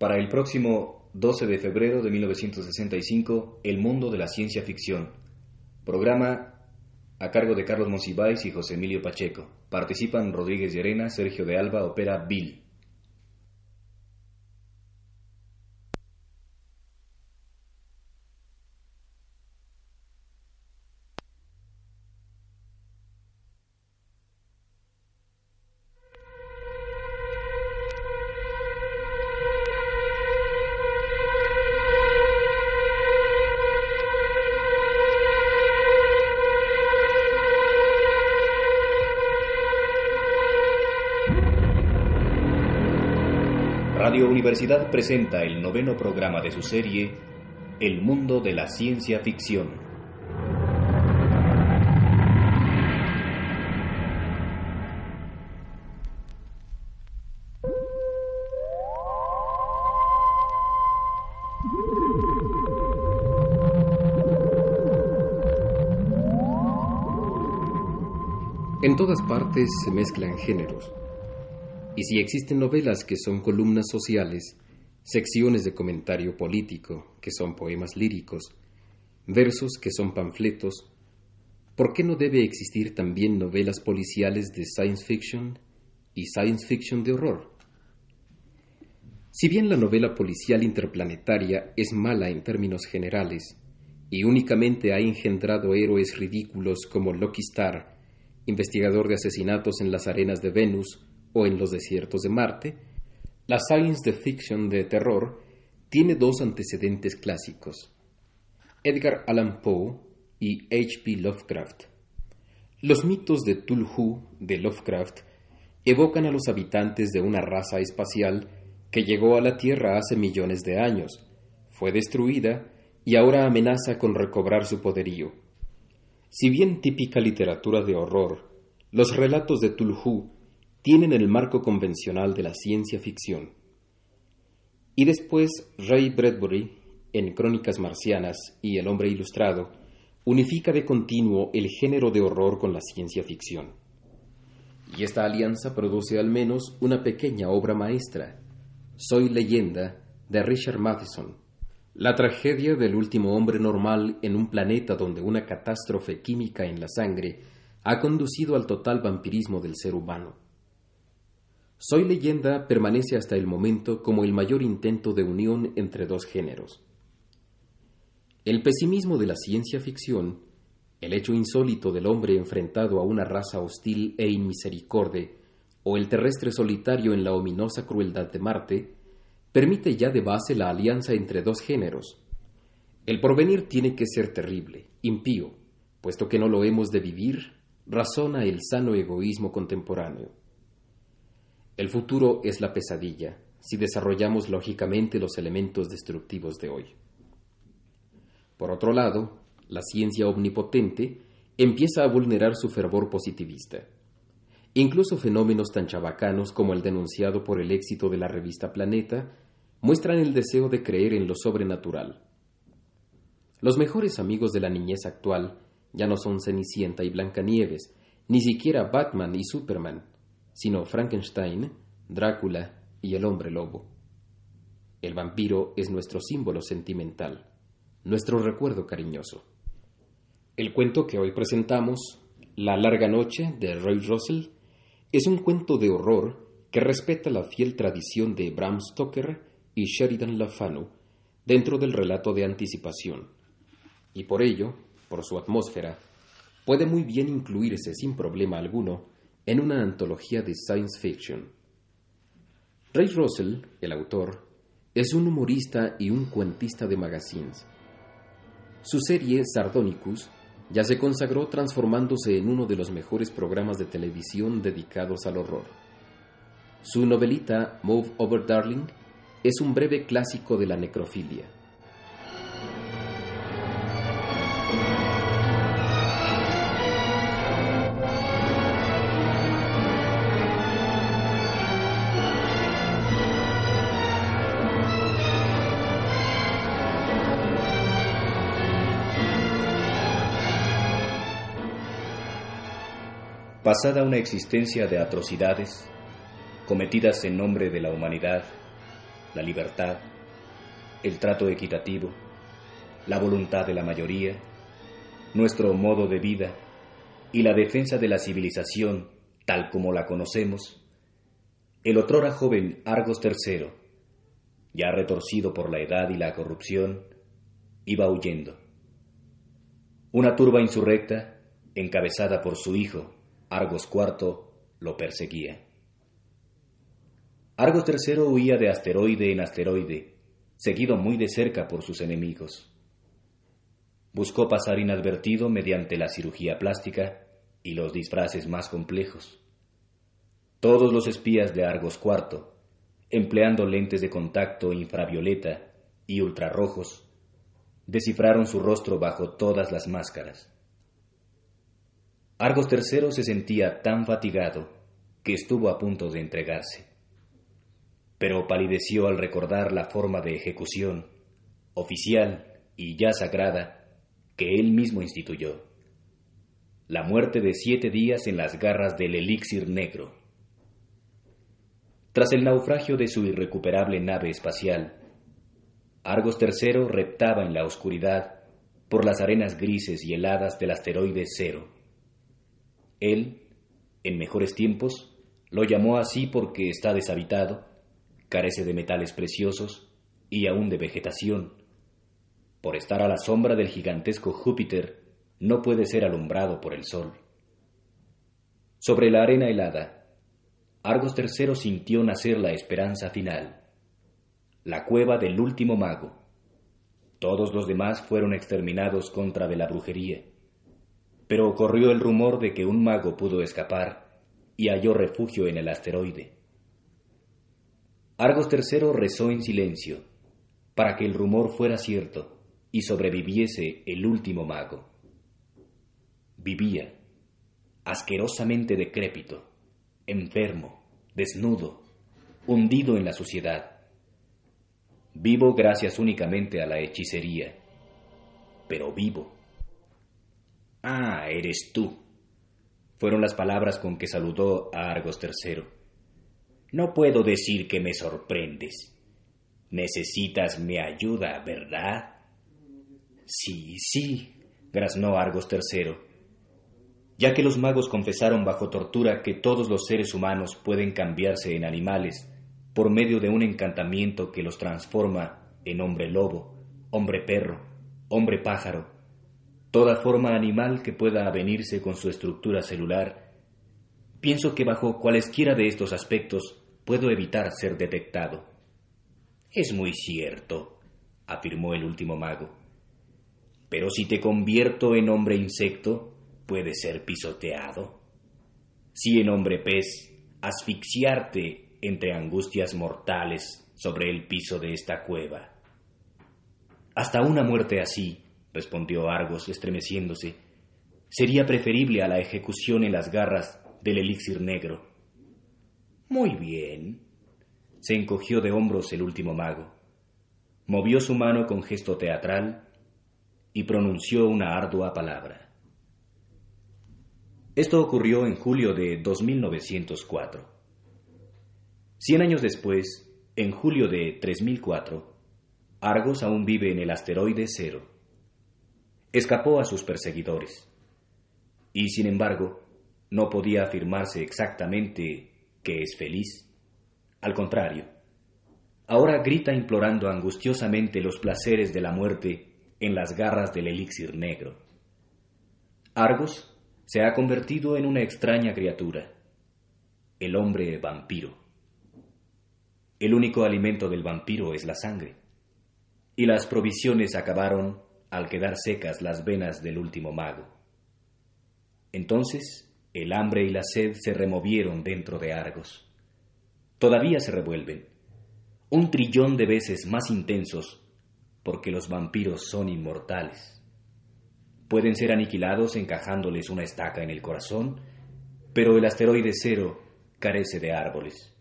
Para el próximo 12 de febrero de 1965, El mundo de la ciencia ficción. Programa a cargo de Carlos Monsiváis y José Emilio Pacheco. Participan Rodríguez Llerena, Sergio de Alba, opera Bill. Radio Universidad presenta el noveno programa de su serie El mundo de la ciencia ficción. En todas partes se mezclan géneros. Y si existen novelas que son columnas sociales, secciones de comentario político, que son poemas líricos, versos que son panfletos, ¿por qué no debe existir también novelas policiales de science fiction y science fiction de horror? Si bien la novela policial interplanetaria es mala en términos generales y únicamente ha engendrado héroes ridículos como Loki Star, investigador de asesinatos en las arenas de Venus, o en los desiertos de Marte, la science fiction de terror tiene dos antecedentes clásicos, Edgar Allan Poe y H.P. Lovecraft. Los mitos de Tulhu de Lovecraft evocan a los habitantes de una raza espacial que llegó a la Tierra hace millones de años, fue destruida y ahora amenaza con recobrar su poderío. Si bien típica literatura de horror, los relatos de Tulhu tienen el marco convencional de la ciencia ficción. Y después Ray Bradbury, en Crónicas Marcianas y El hombre ilustrado, unifica de continuo el género de horror con la ciencia ficción. Y esta alianza produce al menos una pequeña obra maestra, Soy leyenda, de Richard Matheson, la tragedia del último hombre normal en un planeta donde una catástrofe química en la sangre ha conducido al total vampirismo del ser humano. Soy leyenda permanece hasta el momento como el mayor intento de unión entre dos géneros. El pesimismo de la ciencia ficción, el hecho insólito del hombre enfrentado a una raza hostil e inmisericorde, o el terrestre solitario en la ominosa crueldad de Marte, permite ya de base la alianza entre dos géneros. El porvenir tiene que ser terrible, impío, puesto que no lo hemos de vivir, razona el sano egoísmo contemporáneo. El futuro es la pesadilla, si desarrollamos lógicamente los elementos destructivos de hoy. Por otro lado, la ciencia omnipotente empieza a vulnerar su fervor positivista. Incluso fenómenos tan chabacanos como el denunciado por el éxito de la revista Planeta muestran el deseo de creer en lo sobrenatural. Los mejores amigos de la niñez actual ya no son Cenicienta y Blancanieves, ni siquiera Batman y Superman, sino Frankenstein, Drácula y el hombre lobo. El vampiro es nuestro símbolo sentimental, nuestro recuerdo cariñoso. El cuento que hoy presentamos, La larga noche de Roy Russell, es un cuento de horror que respeta la fiel tradición de Bram Stoker y Sheridan LaFanu dentro del relato de anticipación, y por ello, por su atmósfera, puede muy bien incluirse sin problema alguno en una antología de science fiction. Ray Russell, el autor, es un humorista y un cuentista de magazines. Su serie Sardonicus ya se consagró transformándose en uno de los mejores programas de televisión dedicados al horror. Su novelita Move Over Darling es un breve clásico de la necrofilia Pasada una existencia de atrocidades cometidas en nombre de la humanidad, la libertad, el trato equitativo, la voluntad de la mayoría, nuestro modo de vida y la defensa de la civilización tal como la conocemos, el otrora joven Argos III, ya retorcido por la edad y la corrupción, iba huyendo. Una turba insurrecta, encabezada por su hijo, Argos IV, lo perseguía. Argos III huía de asteroide en asteroide, seguido muy de cerca por sus enemigos. Buscó pasar inadvertido mediante la cirugía plástica y los disfraces más complejos. Todos los espías de Argos IV, empleando lentes de contacto infravioleta y ultrarrojos, descifraron su rostro bajo todas las máscaras. Argos III se sentía tan fatigado que estuvo a punto de entregarse pero palideció al recordar la forma de ejecución, oficial y ya sagrada, que él mismo instituyó. La muerte de siete días en las garras del elixir negro. Tras el naufragio de su irrecuperable nave espacial, Argos III reptaba en la oscuridad por las arenas grises y heladas del asteroide Cero. Él, en mejores tiempos, lo llamó así porque está deshabitado carece de metales preciosos y aún de vegetación. Por estar a la sombra del gigantesco Júpiter, no puede ser alumbrado por el sol. Sobre la arena helada, Argos III sintió nacer la esperanza final, la cueva del último mago. Todos los demás fueron exterminados contra de la brujería, pero corrió el rumor de que un mago pudo escapar y halló refugio en el asteroide. Argos III rezó en silencio, para que el rumor fuera cierto y sobreviviese el último mago. Vivía, asquerosamente decrépito, enfermo, desnudo, hundido en la suciedad. Vivo gracias únicamente a la hechicería, pero vivo. Ah, eres tú, fueron las palabras con que saludó a Argos III. No puedo decir que me sorprendes. Necesitas mi ayuda, ¿verdad? Sí, sí, graznó Argos III. Ya que los magos confesaron bajo tortura que todos los seres humanos pueden cambiarse en animales por medio de un encantamiento que los transforma en hombre lobo, hombre perro, hombre pájaro, toda forma animal que pueda avenirse con su estructura celular, pienso que bajo cualesquiera de estos aspectos puedo evitar ser detectado. Es muy cierto, afirmó el último mago. Pero si te convierto en hombre insecto, puede ser pisoteado. Si en hombre pez, asfixiarte entre angustias mortales sobre el piso de esta cueva. Hasta una muerte así, respondió Argos, estremeciéndose, sería preferible a la ejecución en las garras del elixir negro. Muy bien. Se encogió de hombros el último mago. Movió su mano con gesto teatral y pronunció una ardua palabra. Esto ocurrió en julio de 2904. Cien años después, en julio de 3004, Argos aún vive en el asteroide Cero. Escapó a sus perseguidores y, sin embargo, no podía afirmarse exactamente que es feliz. Al contrario, ahora grita implorando angustiosamente los placeres de la muerte en las garras del elixir negro. Argos se ha convertido en una extraña criatura, el hombre vampiro. El único alimento del vampiro es la sangre, y las provisiones acabaron al quedar secas las venas del último mago. Entonces el hambre y la sed se removieron dentro de Argos. Todavía se revuelven, un trillón de veces más intensos, porque los vampiros son inmortales. Pueden ser aniquilados encajándoles una estaca en el corazón, pero el asteroide cero carece de árboles.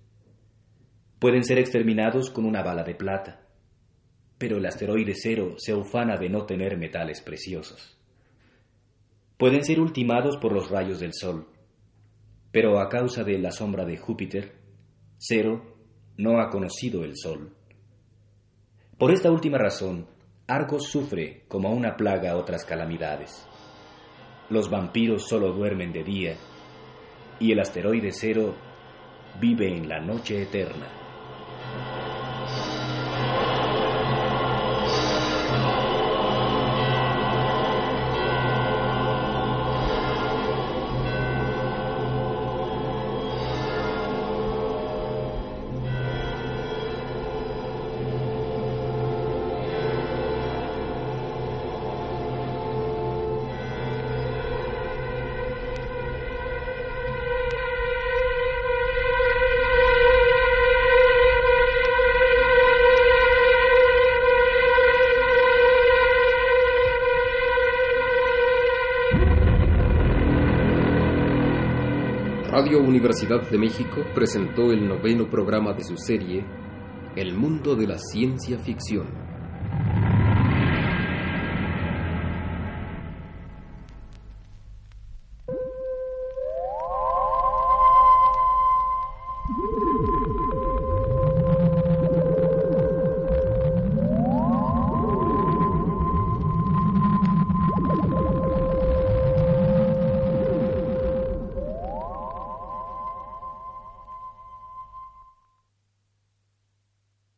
Pueden ser exterminados con una bala de plata, pero el asteroide cero se ufana de no tener metales preciosos pueden ser ultimados por los rayos del Sol, pero a causa de la sombra de Júpiter, Cero no ha conocido el Sol, Por esta última razón, Argos sufre como una plaga otras calamidades. Los vampiros solo duermen de día y el asteroide cero vive en la noche eterna. Radio Universidad de México presentó el noveno programa de su serie El mundo de la ciencia ficción.